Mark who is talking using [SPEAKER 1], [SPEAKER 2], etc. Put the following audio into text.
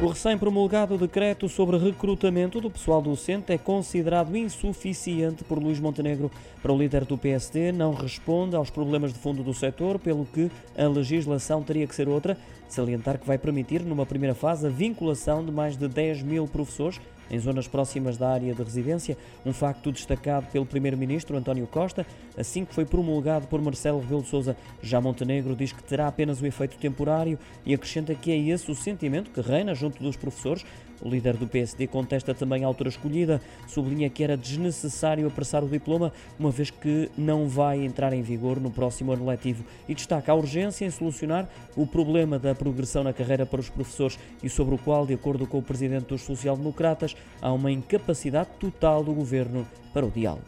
[SPEAKER 1] O recém-promulgado decreto sobre recrutamento do pessoal docente é considerado insuficiente por Luís Montenegro. Para o líder do PSD, não responde aos problemas de fundo do setor, pelo que a legislação teria que ser outra. Salientar que vai permitir, numa primeira fase, a vinculação de mais de 10 mil professores em zonas próximas da área de residência, um facto destacado pelo primeiro-ministro António Costa, assim que foi promulgado por Marcelo Rebelo de Sousa. Já Montenegro diz que terá apenas o efeito temporário e acrescenta que é esse o sentimento que reina junto dos professores. O líder do PSD contesta também a altura escolhida, sublinha que era desnecessário apressar o diploma, uma vez que não vai entrar em vigor no próximo ano letivo, e destaca a urgência em solucionar o problema da progressão na carreira para os professores e sobre o qual, de acordo com o presidente dos social-democratas, há uma incapacidade total do governo para o diálogo.